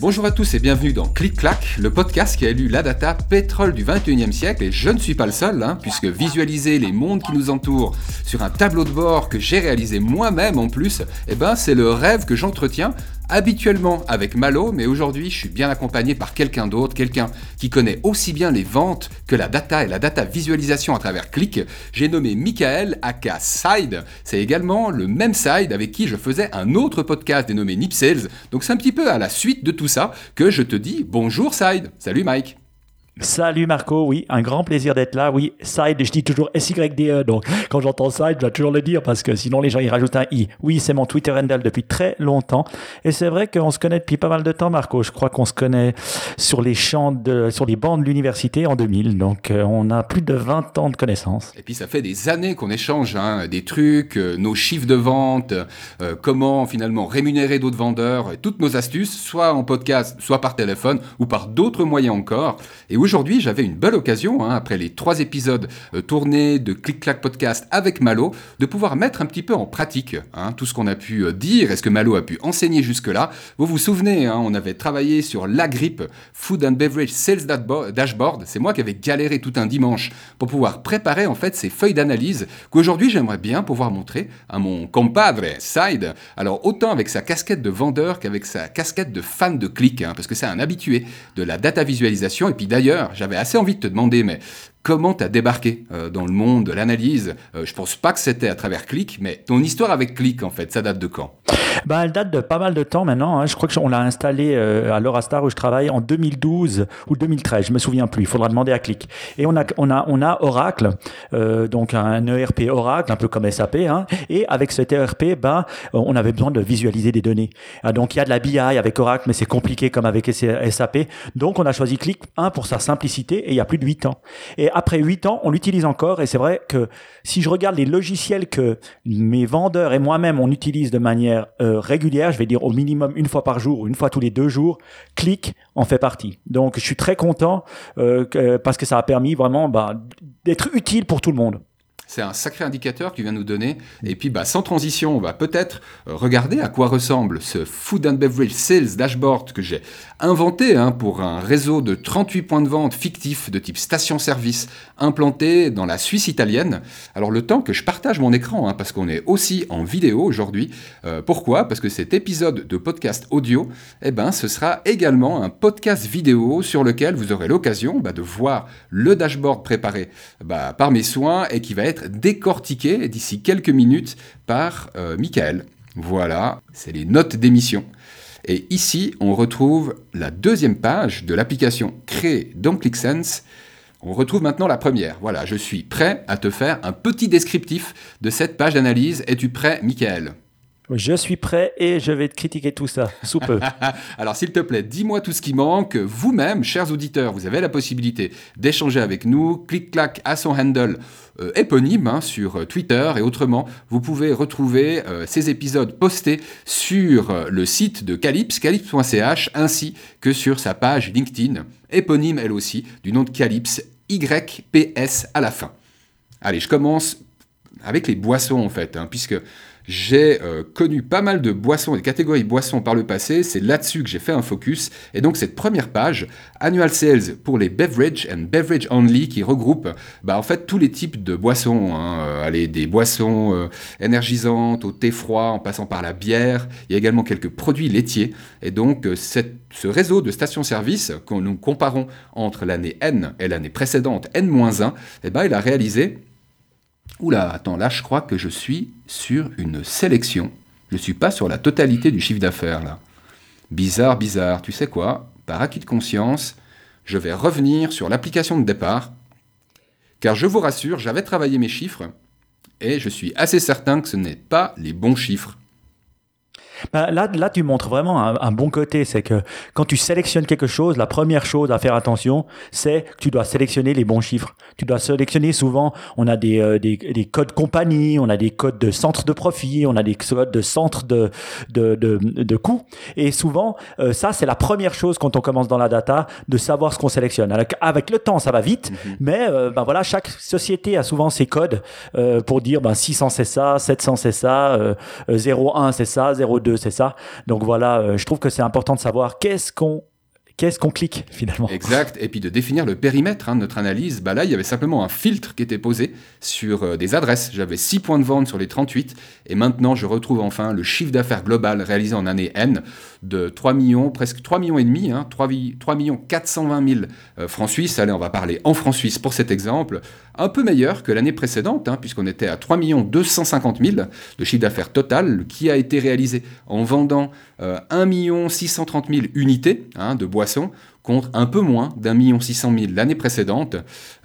Bonjour à tous et bienvenue dans Clic Clac, le podcast qui a élu la data pétrole du 21e siècle. Et je ne suis pas le seul, hein, puisque visualiser les mondes qui nous entourent sur un tableau de bord que j'ai réalisé moi-même en plus, eh ben, c'est le rêve que j'entretiens habituellement avec Malo, mais aujourd'hui je suis bien accompagné par quelqu'un d'autre, quelqu'un qui connaît aussi bien les ventes que la data et la data visualisation à travers Click. J'ai nommé Michael aka Side. C'est également le même Side avec qui je faisais un autre podcast dénommé Nip Sales. Donc c'est un petit peu à la suite de tout ça que je te dis bonjour Side. Salut Mike. Salut Marco, oui, un grand plaisir d'être là. Oui, side, je dis toujours SYDE, donc quand j'entends side, je dois toujours le dire parce que sinon les gens ils rajoutent un i. Oui, c'est mon Twitter handle depuis très longtemps et c'est vrai qu'on se connaît depuis pas mal de temps, Marco. Je crois qu'on se connaît sur les champs de, sur les bancs de l'université en 2000, donc euh, on a plus de 20 ans de connaissances. Et puis ça fait des années qu'on échange hein, des trucs, euh, nos chiffres de vente, euh, comment finalement rémunérer d'autres vendeurs, toutes nos astuces, soit en podcast, soit par téléphone ou par d'autres moyens encore. Et aujourd'hui, j'avais une belle occasion, hein, après les trois épisodes euh, tournés de Click Clack Podcast avec Malo, de pouvoir mettre un petit peu en pratique hein, tout ce qu'on a pu euh, dire et ce que Malo a pu enseigner jusque-là. Vous vous souvenez, hein, on avait travaillé sur la grippe Food and Beverage Sales Dashboard. C'est moi qui avais galéré tout un dimanche pour pouvoir préparer en fait ces feuilles d'analyse qu'aujourd'hui j'aimerais bien pouvoir montrer à mon compadre Side. Alors autant avec sa casquette de vendeur qu'avec sa casquette de fan de click, parce que c'est un habitué de la data visualisation. Et puis d'ailleurs, j'avais assez envie de te demander, mais comment tu as débarqué euh, dans le monde de l'analyse euh, Je pense pas que c'était à travers Click, mais ton histoire avec Click, en fait, ça date de quand? Bah, Elle date de pas mal de temps maintenant. Hein. Je crois qu'on l'a installé euh, à l'Eurastar où je travaille en 2012 ou 2013, je me souviens plus. Il faudra demander à Click. Et on a, on a, on a Oracle, donc un ERP Oracle, un peu comme SAP. Hein. Et avec cet ERP, bah, on avait besoin de visualiser des données. Ah, donc il y a de la BI avec Oracle, mais c'est compliqué comme avec SAP. Donc on a choisi Click, un, pour sa simplicité, et il y a plus de 8 ans. Et après 8 ans, on l'utilise encore. Et c'est vrai que si je regarde les logiciels que mes vendeurs et moi-même on utilise de manière euh, régulière, je vais dire au minimum une fois par jour ou une fois tous les deux jours, Click en fait partie. Donc je suis très content euh, parce que ça a permis vraiment bah, d'être utile pour tout le monde. C'est un sacré indicateur qui vient nous donner. Et puis, bah, sans transition, on va peut-être euh, regarder à quoi ressemble ce Food and Beverage Sales Dashboard que j'ai inventé hein, pour un réseau de 38 points de vente fictifs de type station-service implanté dans la Suisse italienne. Alors, le temps que je partage mon écran, hein, parce qu'on est aussi en vidéo aujourd'hui. Euh, pourquoi? Parce que cet épisode de podcast audio, eh ben, ce sera également un podcast vidéo sur lequel vous aurez l'occasion bah, de voir le dashboard préparé bah, par mes soins et qui va être décortiqué d'ici quelques minutes par euh, Michael. Voilà, c'est les notes d'émission. Et ici, on retrouve la deuxième page de l'application créée dans ClickSense. On retrouve maintenant la première. Voilà, je suis prêt à te faire un petit descriptif de cette page d'analyse. Es-tu prêt, Michael? Je suis prêt et je vais te critiquer tout ça, sous peu. Alors s'il te plaît, dis-moi tout ce qui manque. Vous-même, chers auditeurs, vous avez la possibilité d'échanger avec nous. Clic-clac à son handle euh, éponyme hein, sur Twitter et autrement. Vous pouvez retrouver euh, ces épisodes postés sur euh, le site de Calypse, calypse.ch, ainsi que sur sa page LinkedIn, éponyme elle aussi, du nom de Calypse, YPS à la fin. Allez, je commence avec les boissons en fait, hein, puisque j'ai euh, connu pas mal de boissons, des catégories boissons par le passé, c'est là-dessus que j'ai fait un focus. Et donc cette première page, Annual Sales pour les Beverage and Beverage Only, qui regroupe bah, en fait tous les types de boissons. Hein. Euh, allez, des boissons euh, énergisantes, au thé froid, en passant par la bière. Il y a également quelques produits laitiers. Et donc ce réseau de stations-service, que nous comparons entre l'année N et l'année précédente, N-1, eh ben, il a réalisé Oula, attends, là je crois que je suis sur une sélection. Je ne suis pas sur la totalité du chiffre d'affaires là. Bizarre, bizarre. Tu sais quoi? Par acquis de conscience, je vais revenir sur l'application de départ. Car je vous rassure, j'avais travaillé mes chiffres et je suis assez certain que ce n'est pas les bons chiffres. Ben, là, là, tu montres vraiment un, bon côté. C'est que quand tu sélectionnes quelque chose, la première chose à faire attention, c'est que tu dois sélectionner les bons chiffres. Tu dois sélectionner souvent, on a des, euh, des, des, codes compagnie, on a des codes de centre de profit, on a des codes de centre de, de, de, de coût. Et souvent, euh, ça, c'est la première chose quand on commence dans la data, de savoir ce qu'on sélectionne. avec le temps, ça va vite, mhm. mais euh, ben voilà, chaque société a souvent ses codes pour dire ben, 600 c'est ça, 700 c'est ça, 01 c'est ça, 02 c'est ça. Donc voilà, je trouve que c'est important de savoir qu'est-ce qu'on qu'est-ce qu'on clique finalement Exact, et puis de définir le périmètre hein, de notre analyse. Bah là, il y avait simplement un filtre qui était posé sur euh, des adresses. J'avais 6 points de vente sur les 38, et maintenant je retrouve enfin le chiffre d'affaires global réalisé en année N de 3 millions, presque 3 millions et demi, hein, 3, 3 millions 420 000 euh, francs suisses. Allez, on va parler en francs suisses pour cet exemple. Un peu meilleur que l'année précédente, hein, puisqu'on était à 3 250 000 de chiffre d'affaires total, qui a été réalisé en vendant euh, 1 630 000 unités hein, de contre un peu moins d'un million six cent mille l'année précédente.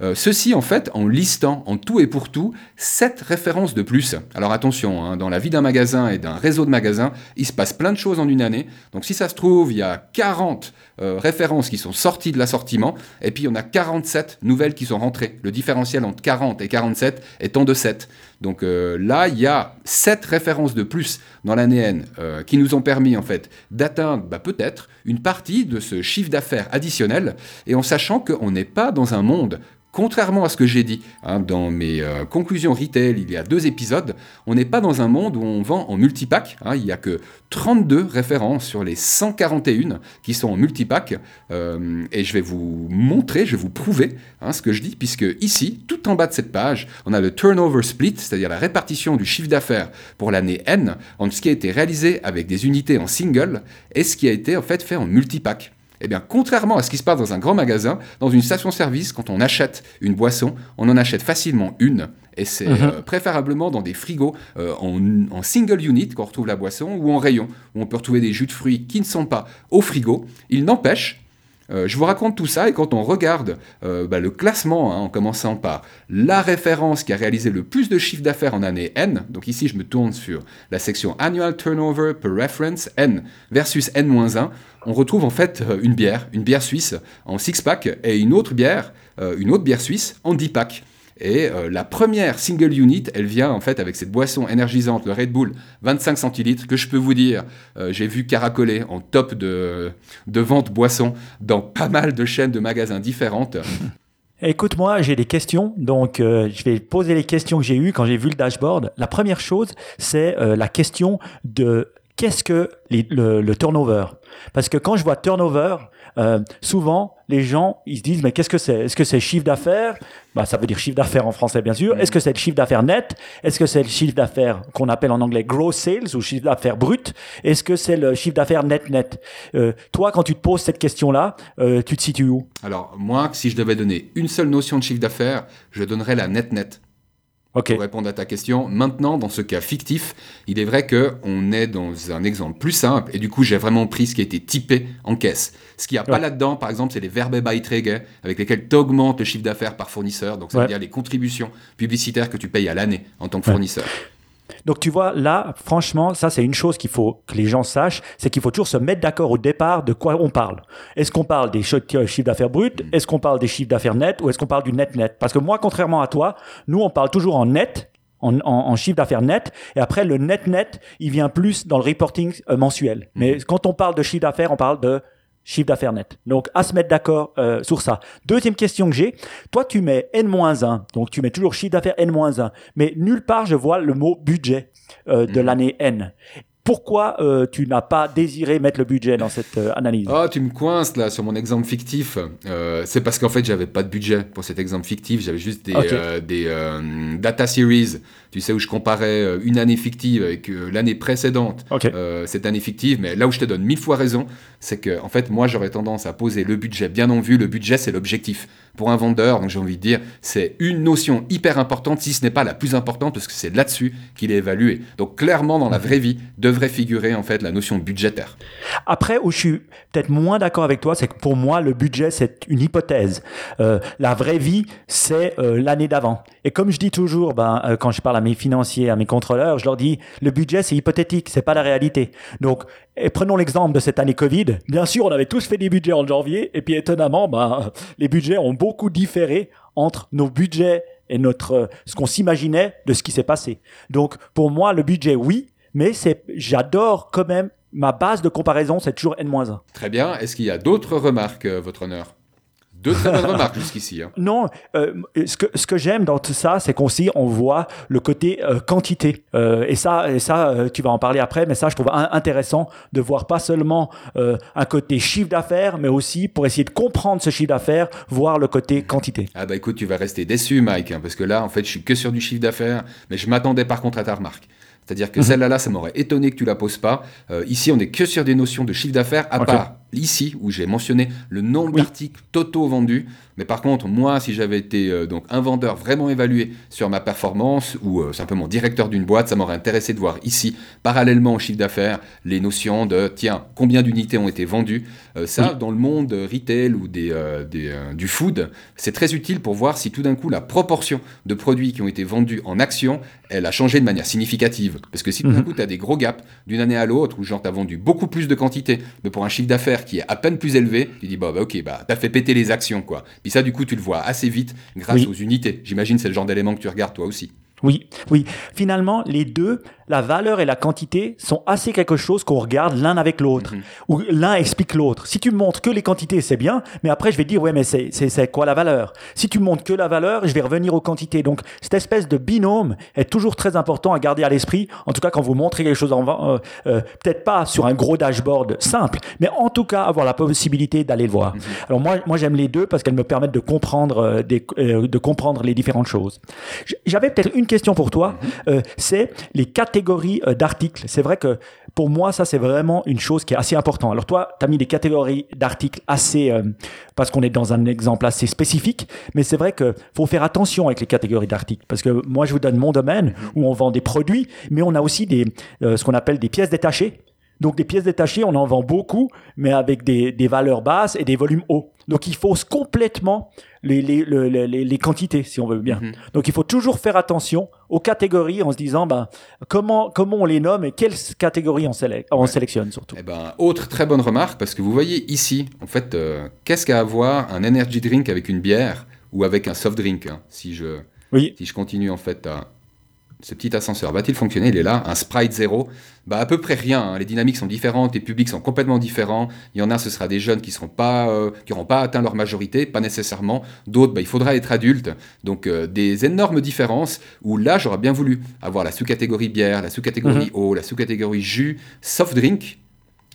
Euh, ceci en fait en listant en tout et pour tout sept références de plus. Alors attention, hein, dans la vie d'un magasin et d'un réseau de magasins, il se passe plein de choses en une année. Donc si ça se trouve, il y a 40 euh, références qui sont sorties de l'assortiment et puis il y en a 47 nouvelles qui sont rentrées. Le différentiel entre 40 et 47 étant de 7. Donc euh, là, il y a sept références de plus dans l'année N euh, qui nous ont permis en fait d'atteindre bah, peut-être une partie de ce chiffre d'affaires additionnel et en sachant qu'on n'est pas dans un monde Contrairement à ce que j'ai dit hein, dans mes euh, conclusions retail il y a deux épisodes, on n'est pas dans un monde où on vend en multipack. Hein, il n'y a que 32 références sur les 141 qui sont en multipack. Euh, et je vais vous montrer, je vais vous prouver hein, ce que je dis, puisque ici, tout en bas de cette page, on a le turnover split, c'est-à-dire la répartition du chiffre d'affaires pour l'année N entre ce qui a été réalisé avec des unités en single et ce qui a été en fait fait en multipack. Eh bien, contrairement à ce qui se passe dans un grand magasin, dans une station-service, quand on achète une boisson, on en achète facilement une. Et c'est mhm. euh, préférablement dans des frigos euh, en, single unit qu'on retrouve la boisson ou en rayon, où on peut retrouver des jus de fruits qui ne sont pas au frigo. Il n'empêche, euh, je vous raconte tout ça et quand on regarde bah, le classement, hein, en commençant par la référence qui a réalisé le plus de chiffre d'affaires en année N, donc ici je me tourne sur la section Annual Turnover per Reference N versus N-1, on retrouve en fait euh, une bière, une bière suisse en six-pack et une autre bière, euh, une autre bière suisse en 10-pack. Et euh, la première single unit, elle vient en fait avec cette boisson énergisante, le Red Bull 25 centilitres, que je peux vous dire, j'ai vu caracoler en top de, de vente boisson dans pas mal de chaînes de magasins différentes. Écoute-moi, j'ai des questions, donc je vais poser les questions que j'ai eues quand j'ai vu le dashboard. La première chose, c'est la question de qu'est-ce que le, turnover? Parce que quand je vois turnover, euh, souvent les gens ils se disent mais qu'est-ce que c'est? Est-ce que c'est chiffre d'affaires? Bah, ça veut dire chiffre d'affaires en français bien sûr. Est-ce que c'est le chiffre d'affaires net? Est-ce que c'est le chiffre d'affaires qu'on appelle en anglais gross sales ou chiffre d'affaires brut? Est-ce que c'est le chiffre d'affaires net net? Euh, Toi, quand tu te poses cette question-là, euh, tu te situes où? Alors moi, si je devais donner une seule notion de chiffre d'affaires, je donnerais la net net. Pour répondre à ta question, maintenant, dans ce cas fictif, il est vrai qu'on est dans un exemple plus simple, et du coup, j'ai vraiment pris ce qui a été typé en caisse. Ce qu'il n'y a pas là-dedans, par exemple, c'est les Werbebeiträge, avec lesquels tu augmentes le chiffre d'affaires par fournisseur, donc ça veut dire les contributions publicitaires que tu payes à l'année en tant que fournisseur. Donc tu vois, là, franchement, ça c'est une chose qu'il faut que les gens sachent, c'est qu'il faut toujours se mettre d'accord au départ de quoi on parle. Est-ce qu'on parle des euh, chiffres d'affaires bruts? Est-ce qu'on parle des chiffres d'affaires nets? Ou est-ce qu'on parle du net-net Parce que moi, contrairement à toi, nous, on parle toujours en net, en, chiffre d'affaires net. Et après, le net-net, il vient plus dans le reporting euh, mensuel. Mais quand on parle de chiffre d'affaires, on parle de chiffre d'affaires net. Donc, à se mettre d'accord euh, sur ça. Deuxième question que j'ai. Toi, tu mets N-1. Donc, tu mets toujours chiffre d'affaires N-1. Mais nulle part, je vois le mot budget euh, de mhm. l'année N. Pourquoi euh, tu n'as pas désiré mettre le budget dans cette analyse? Oh, tu me coinces là sur mon exemple fictif. c'est parce qu'en fait, j'avais pas de budget pour cet exemple fictif. J'avais juste des, des data series tu sais, où je comparais euh, une année fictive avec euh, l'année précédente, euh, cette année fictive, mais là où je te donne mille fois raison, c'est que, en fait, moi, j'aurais tendance à poser le budget bien en vue. Le budget, c'est l'objectif. Pour un vendeur, donc j'ai envie de dire, c'est une notion hyper importante, si ce n'est pas la plus importante, parce que c'est là-dessus qu'il est évalué. Donc, clairement, dans la vraie vie, de devrait figurer en fait la notion budgétaire. Après, où je suis peut-être moins d'accord avec toi, c'est que pour moi, le budget, c'est une hypothèse. Euh, la vraie vie, c'est euh, l'année d'avant. Et comme je dis toujours, ben, euh, quand je parle à mes financiers, à mes contrôleurs, je leur dis, le budget, c'est hypothétique, c'est pas la réalité. Donc, et prenons l'exemple de cette année Covid. Bien sûr, on avait tous fait des budgets en janvier, et puis étonnamment, ben, les budgets ont beaucoup différé entre nos budgets et notre ce qu'on s'imaginait de ce qui s'est passé. Donc, pour moi, le budget, oui, mais c'est j'adore quand même ma base de comparaison, c'est toujours N-1. Très bien. Est-ce qu'il y a d'autres remarques, euh, votre honneur? Deux très bonnes remarques jusqu'ici. Hein. Non, euh, ce que, ce que j'aime dans tout ça, c'est qu'on on voit le côté euh, quantité. et ça, et ça tu vas en parler après, mais ça, je trouve intéressant de voir pas seulement un côté chiffre d'affaires, mais aussi pour essayer de comprendre ce chiffre d'affaires, voir le côté quantité. Ah bah écoute, tu vas rester déçu, Mike, hein, parce que là, en fait, je suis que sur du chiffre d'affaires, mais je m'attendais par contre à ta remarque. C'est-à-dire que mhm. celle-là, ça m'aurait étonné que tu la poses pas. Euh, ici, on n'est que sur des notions de chiffre d'affaires, à part ici où j'ai mentionné le nombre d'articles totaux vendus. Mais par contre, moi, si j'avais été euh, donc un vendeur vraiment évalué sur ma performance ou euh, simplement directeur d'une boîte, ça m'aurait intéressé de voir ici, parallèlement au chiffre d'affaires, les notions de tiens, combien d'unités ont été vendues. Euh, ça, dans le monde retail ou des, du food, c'est très utile pour voir si tout d'un coup la proportion de produits qui ont été vendus en action, elle a changé de manière significative. Parce que si tout d'un mhm. coup tu as des gros gaps d'une année à l'autre, où genre tu as vendu beaucoup plus de quantité, mais pour un chiffre d'affaires qui est à peine plus élevé, tu dis bah, bah ok, bah t'as fait péter les actions quoi. Puis ça, du coup, tu le vois assez vite grâce aux unités. J'imagine c'est le genre d'élément que tu regardes toi aussi. Oui, oui. Finalement, les deux, la valeur et la quantité sont assez quelque chose qu'on regarde l'un avec l'autre, mhm. ou l'un explique l'autre. Si tu montres que les quantités, c'est bien, mais après je vais dire, ouais, mais c'est quoi la valeur? Si tu montres que la valeur, je vais revenir aux quantités. Donc cette espèce de binôme est toujours très important à garder à l'esprit, en tout cas quand vous montrez quelque chose en euh, euh, peut-être pas sur un gros dashboard simple, mais en tout cas avoir la possibilité d'aller le voir. Mhm. Alors moi, moi j'aime les deux parce qu'elles me permettent de comprendre, euh, des, de comprendre les différentes choses. J'avais peut-être une question pour toi, mhm. c'est les quatre catégories euh, d'articles. C'est vrai que pour moi, ça, c'est vraiment une chose qui est assez importante. Alors toi, tu as mis des catégories d'articles assez, euh, parce qu'on est dans un exemple assez spécifique, mais c'est vrai qu'il faut faire attention avec les catégories d'articles. Parce que moi, je vous donne mon domaine où on vend des produits, mais on a aussi des, euh, ce qu'on appelle des pièces détachées. Donc des pièces détachées, on en vend beaucoup, mais avec des, des valeurs basses et des volumes hauts. Donc il fausse complètement les, les, les, les, quantités, si on veut bien. Mhm. Donc il faut toujours faire attention aux catégories en se disant ben, comment, comment on les nomme et quelles catégories on, on sélectionne surtout. Eh ben, autre très bonne remarque, parce que vous voyez ici, en fait, euh, qu'est-ce qu'à avoir un energy drink avec une bière ou avec un soft drink hein, si, je, oui. si je continue en fait à ce petit ascenseur va-t-il fonctionner? Il est là, un sprite zéro. Bah, à peu près rien. Hein. Les dynamiques sont différentes, les publics sont complètement différents. Il y en a, ce sera des jeunes qui n'auront pas, euh, pas atteint leur majorité, pas nécessairement. D'autres, bah, il faudra être adulte. Donc, euh, des énormes différences où là, j'aurais bien voulu avoir la sous-catégorie bière, la sous-catégorie mhm. eau, la sous-catégorie jus, soft drink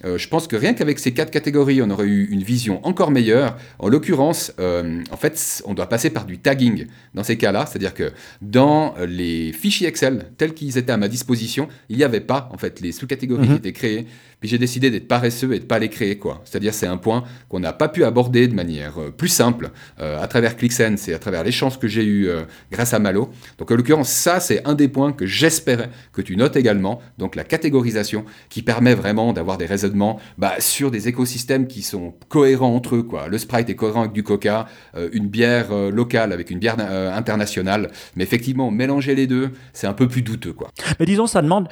euh, je pense que rien qu'avec ces quatre catégories, on aurait eu une vision encore meilleure. En l'occurrence, euh, en fait, on doit passer par du tagging dans ces cas-là, c'est-à-dire que dans les fichiers Excel tels qu'ils étaient à ma disposition, il n'y avait pas en fait les sous-catégories qui mhm. étaient créées. Puis j'ai décidé d'être paresseux et de pas les créer quoi. C'est-à-dire c'est un point qu'on n'a pas pu aborder de manière euh, plus simple à travers ClickSense et à travers les chances que j'ai eues grâce à Malo. Donc en l'occurrence, ça c'est un des points que j'espérais que tu notes également. Donc la catégorisation qui permet vraiment d'avoir des raisonnements bah, sur des écosystèmes qui sont cohérents entre eux. Quoi. Le Sprite est cohérent avec du coca, euh, une bière euh, locale avec une bière euh, internationale. Mais effectivement, mélanger les deux, c'est un peu plus douteux. Quoi. Mais disons, ça demande.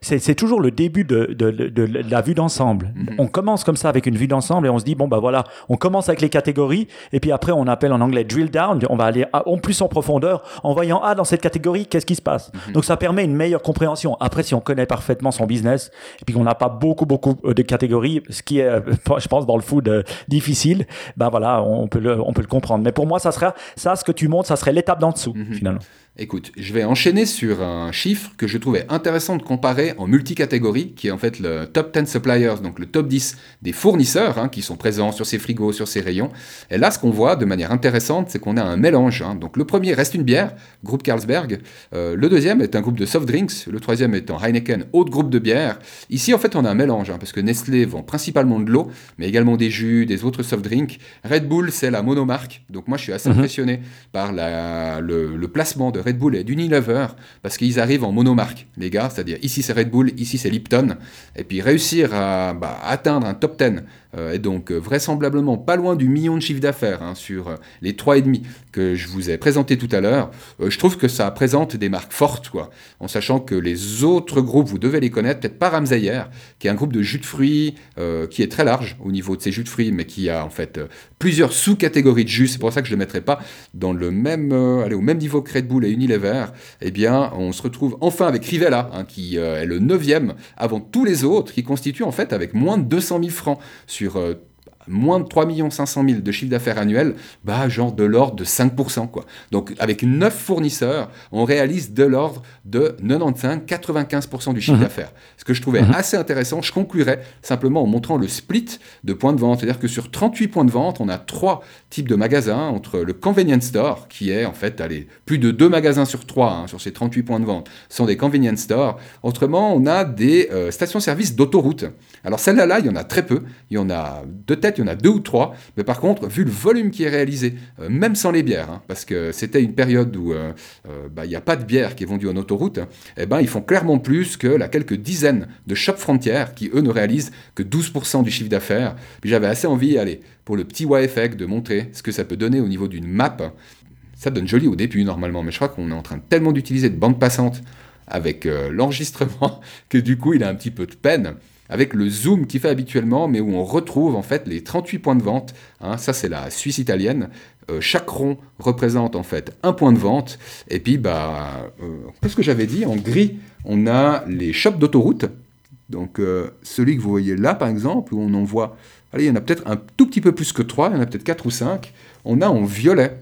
c'est toujours le début de, la vue d'ensemble. Mhm. On commence comme ça avec une vue d'ensemble et on se dit, bon, bah voilà, on commence avec les catégories et puis après, on appelle en anglais drill down. On va aller en plus en profondeur en voyant, ah, dans cette catégorie, qu'est-ce qui se passe? Mhm. Donc, ça permet une meilleure compréhension. Après, si on connaît parfaitement son business et puis qu'on n'a pas beaucoup, beaucoup de catégories, ce qui est, euh, je pense, dans le food euh, difficile, ben voilà, on peut, le, on peut le comprendre. Mais pour moi, ça serait, ça, ce que tu montres, ça serait l'étape d'en dessous, mhm. finalement. Écoute, je vais enchaîner sur un chiffre que je trouvais intéressant de comparer en multicatégorie, qui est en fait le top 10 suppliers, donc le top 10 des fournisseurs hein, qui sont présents sur ces frigos, sur ces rayons. Et là, ce qu'on voit de manière intéressante, c'est qu'on a un mélange. Hein. Donc le premier reste une bière, groupe Carlsberg. Euh, le deuxième est un groupe de soft drinks. Le troisième étant Heineken, autre groupe de bière. Ici, en fait, on a un mélange, hein, parce que Nestlé vend principalement de l'eau, mais également des jus, des autres soft drinks. Red Bull, c'est la monomarque. Donc moi, je suis assez mhm. impressionné par la, le, le placement de Red Bull et d'Unilever, parce qu'ils arrivent en monomarque, les gars, c'est-à-dire ici c'est Red Bull, ici c'est Lipton, et puis réussir à bah, atteindre un top 10 euh, et donc euh, vraisemblablement pas loin du million de chiffre d'affaires hein, sur euh, les 3,5 que je vous ai présenté tout à l'heure, je trouve que ça présente des marques fortes, quoi, en sachant que les autres groupes, vous devez les connaître, peut-être pas Ramsayer, qui est un groupe de jus de fruits qui est très large au niveau de ses jus de fruits, mais qui a en fait plusieurs sous-catégories de jus, c'est pour ça que je ne les mettrai pas dans le même, allez, au même niveau que Red Bull et Unilever, eh bien on se retrouve enfin avec Rivella, hein, qui est le neuvième avant tous les autres, qui constitue en fait avec moins de 200 000 francs euh, moins de 3 500 000 de chiffre d'affaires annuel, bah, genre de l'ordre de 5%. Quoi. Donc avec 9 fournisseurs, on réalise de l'ordre de 95-95% du chiffre mhm. d'affaires. Ce que je trouvais mhm. assez intéressant, je conclurai simplement en montrant le split de points de vente. C'est-à-dire que sur 38 points de vente, on a trois types de magasins entre le convenience store, qui est en fait, allez, plus de 2 magasins sur 3 hein, sur ces 38 points de vente, sont des convenience stores. Autrement, on a des euh, stations-service d'autoroute. Alors celles-là, là, il y en a très peu. Il y en a de il y en a deux ou trois. Mais par contre, vu le volume qui est réalisé, euh, même sans les bières, hein, parce que c'était une période où euh, euh, bah, il n'y a pas de bière qui est vendue en autoroute, eh ben, ils font clairement plus que la quelques dizaines de shop frontières qui, eux, ne réalisent que 12% du chiffre d'affaires. Puis j'avais assez envie, allez, pour le petit y de montrer ce que ça peut donner au niveau d'une map. Ça donne joli au début normalement, mais je crois qu'on est en train tellement d'utiliser de bande passante avec l'enregistrement que du coup il a un petit peu de peine avec le zoom qu'il fait habituellement, mais où on retrouve en fait les 38 points de vente. Hein, ça, c'est la Suisse italienne. Euh, chaque rond représente en fait un point de vente. Et puis, bah, euh, qu'est-ce que j'avais dit? En gris, on a les shops d'autoroute. Donc, euh, celui que vous voyez là, par exemple, où on en voit, allez, il y en a peut-être un tout petit peu plus que 3, il y en a peut-être 4 ou 5. On a en violet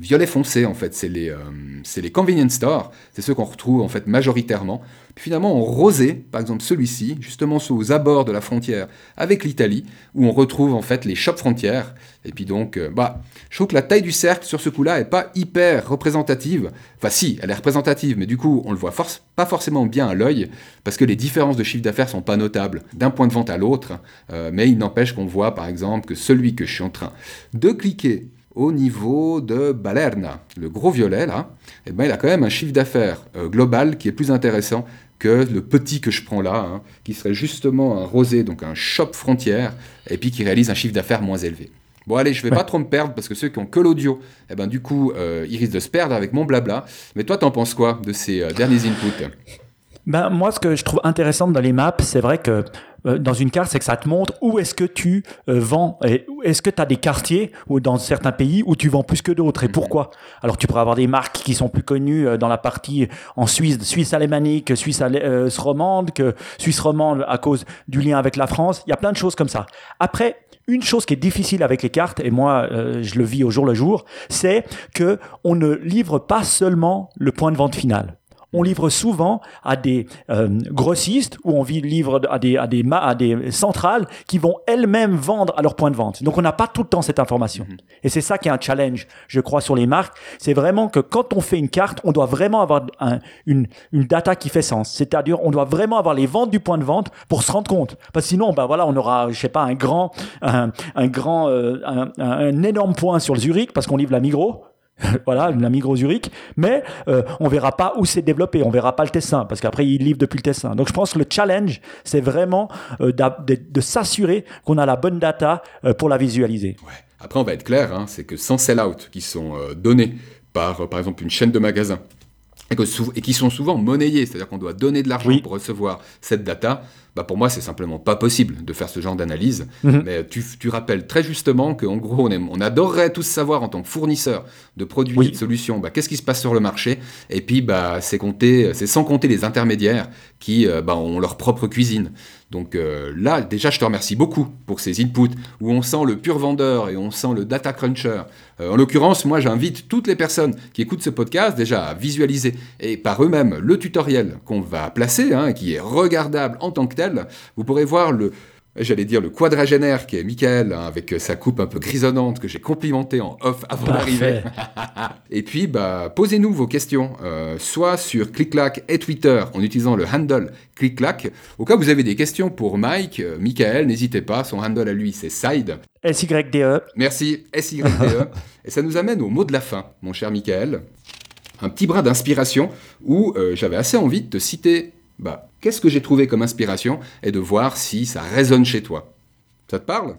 Violet foncé, en fait, c'est les, euh, les convenience stores, c'est ceux qu'on retrouve en fait majoritairement. Puis finalement, en rosé, par exemple celui-ci, justement aux abords de la frontière avec l'Italie, où on retrouve en fait les shops frontières. Et puis donc, euh, bah, je trouve que la taille du cercle sur ce coup-là est pas hyper représentative. Enfin, si, elle est représentative, mais du coup, on le voit force, pas forcément bien à l'œil, parce que les différences de chiffre d'affaires sont pas notables d'un point de vente à l'autre. Euh, mais il n'empêche qu'on voit, par exemple, que celui que je suis en train de cliquer au niveau de Balerna. Le gros violet, là, eh ben, il a quand même un chiffre d'affaires euh, global qui est plus intéressant que le petit que je prends là, hein, qui serait justement un rosé, donc un shop frontière, et puis qui réalise un chiffre d'affaires moins élevé. Bon allez, je vais pas trop me perdre parce que ceux qui ont que l'audio, eh ben du coup, euh, ils risquent de se perdre avec mon blabla. Mais toi, t'en penses quoi de ces euh, derniers inputs? Ben, moi, ce que je trouve intéressant dans les maps, c'est vrai que euh, dans une carte, c'est que ça te montre où est-ce que tu euh, vends. Est-ce que tu as des quartiers ou dans certains pays où tu vends plus que d'autres et pourquoi? Alors tu pourrais avoir des marques qui sont plus connues euh, dans la partie en Suisse, Suisse alémanique, Suisse romande, que Suisse romande à cause du lien avec la France. Il y a plein de choses comme ça. Après, une chose qui est difficile avec les cartes, et moi je le vis au jour le jour, c'est que on ne livre pas seulement le point de vente final on livre souvent à des euh, grossistes ou on livre à des, à, des, à des centrales qui vont elles-mêmes vendre à leur point de vente. Donc on n'a pas tout le temps cette information. Mhm. Et c'est ça qui est un challenge, je crois, sur les marques. C'est vraiment que quand on fait une carte, on doit vraiment avoir une, une data qui fait sens. C'est-à-dire, on doit vraiment avoir les ventes du point de vente pour se rendre compte. Parce que sinon, ben voilà, on aura, je sais pas, un grand, un, grand, euh, un, un, énorme point sur le Zurich parce qu'on livre la Migros. voilà, la Migros Zurich, mais euh, on verra pas où c'est développé, on verra pas le Tessin, parce qu'après il livre depuis le Tessin. Donc je pense que le challenge, c'est vraiment euh, de, s'assurer qu'on a la bonne data euh, pour la visualiser. Après, on va être clair, hein, c'est que sans sell-out qui sont donnés par, par exemple, une chaîne de magasins, et, qui sont souvent monnayés, c'est-à-dire qu'on doit donner de l'argent pour recevoir cette data, bah pour moi, c'est simplement pas possible de faire ce genre d'analyse. Mhm. Mais tu, tu, rappelles très justement qu'en gros, on, on, adorerait tous savoir en tant que fournisseur de produits et de solutions, bah, qu'est-ce qui se passe sur le marché. Et puis, bah, c'est sans compter les intermédiaires qui euh, bah, ont leur propre cuisine. Donc euh, là, déjà, je te remercie beaucoup pour ces inputs où on sent le pur vendeur et on sent le data cruncher. Euh, en l'occurrence, moi, j'invite toutes les personnes qui écoutent ce podcast déjà à visualiser et par eux-mêmes le tutoriel qu'on va placer, hein, qui est regardable en tant que tel. Vous pourrez voir le, j'allais dire le quadragénaire qui est Michael, hein, avec sa coupe un peu grisonnante que j'ai complimenté en off avant d'arriver. et puis, bah, posez-nous vos questions, euh, soit sur ClickClack et Twitter en utilisant le handle ClickClack. Au cas où vous avez des questions pour Mike, euh, Michael, n'hésitez pas, son handle à lui c'est Side. S-Y-D-E. Merci, S-Y-D-E. et ça nous amène au mot de la fin, mon cher Michael. un petit brin d'inspiration où euh, j'avais assez envie de te citer bah, qu'est-ce que j'ai trouvé comme inspiration et de voir si ça résonne chez toi. Ça te parle?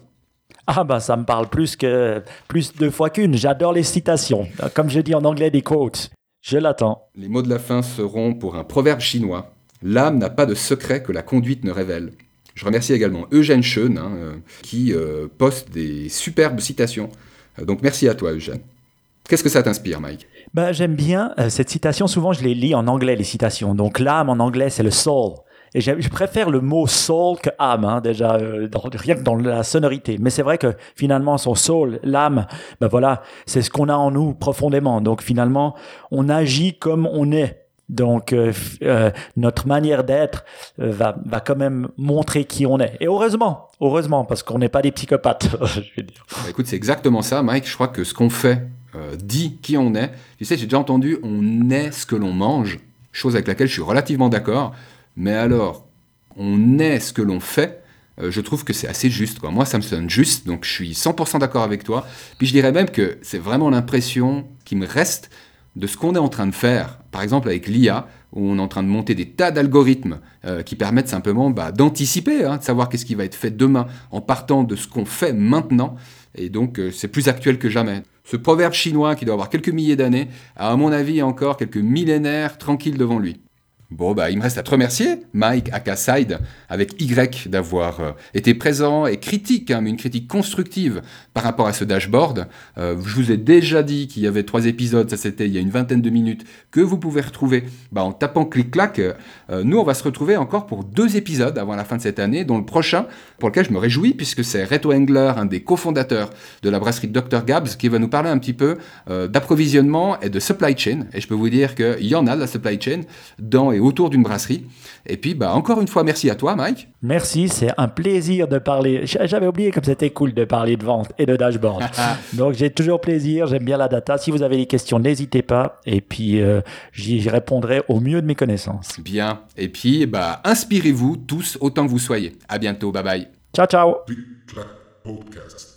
Ah bah ça me parle plus que plus de fois qu'une. J'adore les citations. Comme je dis en anglais des quotes. Je l'attends. Les mots de la fin seront pour un proverbe chinois. L'âme n'a pas de secret que la conduite ne révèle. Je remercie également Eugène Schoen hein, euh, qui euh, poste des superbes citations. donc merci à toi Eugène. Qu'est-ce que ça t'inspire, Mike? Ben, J'aime bien euh, cette citation. Souvent, je les lis en anglais, les citations. Donc, l'âme en anglais, c'est le soul. Et je préfère le mot soul que âme, hein, déjà, euh, rien que dans la sonorité. Mais c'est vrai que finalement, son soul, l'âme, ben voilà, c'est ce qu'on a en nous profondément. Donc finalement, on agit comme on est. Donc euh, notre manière d'être va, va quand même montrer qui on est. Et heureusement, heureusement, parce qu'on n'est pas des psychopathes. je veux dire. Bah, écoute, c'est exactement ça, Mike. Je crois que ce qu'on fait euh, dit qui on est. Tu sais, j'ai déjà entendu on est ce que l'on mange, chose avec laquelle je suis relativement d'accord. Mais alors, on est ce que l'on fait, euh, je trouve que c'est assez juste. Moi, ça me sonne juste, donc je suis 100% d'accord avec toi. Puis je dirais même que c'est vraiment l'impression qui me reste de ce qu'on est en train de faire. Par exemple, avec l'IA, où on est en train de monter des tas d'algorithmes euh, qui permettent simplement bah, d'anticiper, hein, de savoir qu'est-ce qui va être fait demain en partant de ce qu'on fait maintenant. Et donc, c'est plus actuel que jamais. Ce proverbe chinois qui doit avoir quelques milliers d'années a à mon avis encore quelques millénaires tranquilles devant lui. Bon, bah, il me reste à te remercier, Mike Akaside, avec Y, d'avoir euh, été présent et critique, hein, mais une critique constructive par rapport à ce dashboard. Euh, je vous ai déjà dit qu'il y avait trois épisodes, ça c'était il y a une vingtaine de minutes, que vous pouvez retrouver bah, en tapant clic-clac. Euh, nous, on va se retrouver encore pour deux épisodes avant la fin de cette année, dont le prochain, pour lequel je me réjouis, puisque c'est Reto Engler, un des cofondateurs de la brasserie Dr. Gabs, qui va nous parler un petit peu d'approvisionnement et de supply chain. Et je peux vous dire qu'il y en a de la supply chain dans autour d'une brasserie. Et puis, bah, encore une fois, merci à toi, Mike. Merci, c'est un plaisir de parler. J'avais oublié comme c'était cool de parler de vente et de dashboard. Donc, j'ai toujours plaisir, j'aime bien la data. Si vous avez des questions, n'hésitez pas. Et puis, euh, j'y répondrai au mieux de mes connaissances. Bien. Et puis, bah, inspirez-vous tous autant que vous soyez. À bientôt. Bye bye. Ciao, ciao. Podcast.